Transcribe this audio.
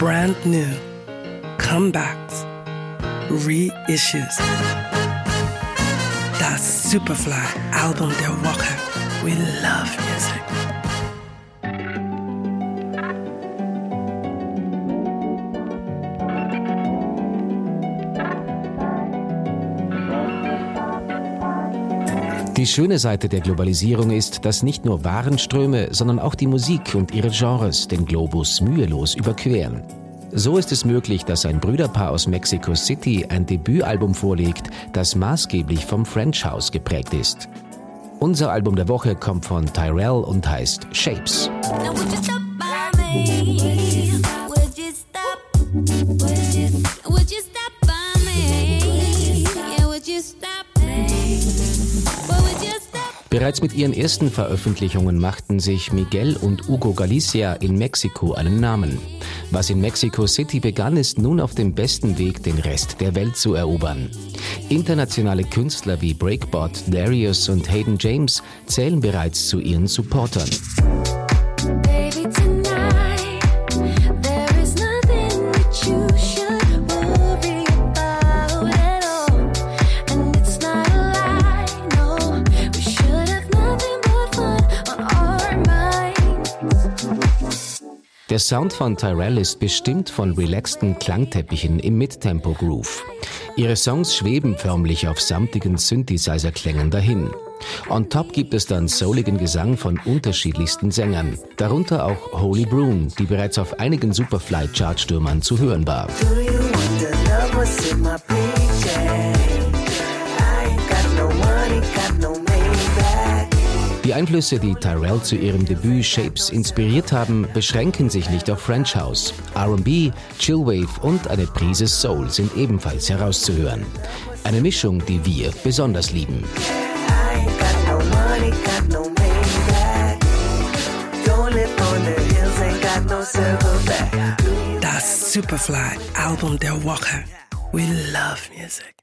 brand new, comebacks, reissues. Das Superfly Album der Woche. We love music. Die schöne Seite der Globalisierung ist, dass nicht nur Warenströme, sondern auch die Musik und ihre Genres den Globus mühelos überqueren. So ist es möglich, dass ein Brüderpaar aus Mexico City ein Debütalbum vorlegt, das maßgeblich vom French House geprägt ist. Unser Album der Woche kommt von Tyrell und heißt Shapes. Bereits mit ihren ersten Veröffentlichungen machten sich Miguel und Hugo Galicia in Mexiko einen Namen. Was in Mexico City begann, ist nun auf dem besten Weg, den Rest der Welt zu erobern. Internationale Künstler wie Breakbot, Darius und Hayden James zählen bereits zu ihren Supportern. Der Sound von Tyrell ist bestimmt von relaxten Klangteppichen im Midtempo-Groove. Ihre Songs schweben förmlich auf samtigen Synthesizer-Klängen dahin. On top gibt es dann souligen Gesang von unterschiedlichsten Sängern, darunter auch Holy Broom, die bereits auf einigen Superfly-Chartstürmern zu hören war. Die Einflüsse, die Tyrell zu ihrem Debüt Shapes inspiriert haben, beschränken sich nicht auf French House. RB, Chillwave und eine Prise Soul sind ebenfalls herauszuhören. Eine Mischung, die wir besonders lieben. Das Superfly Album der Woche. We love music.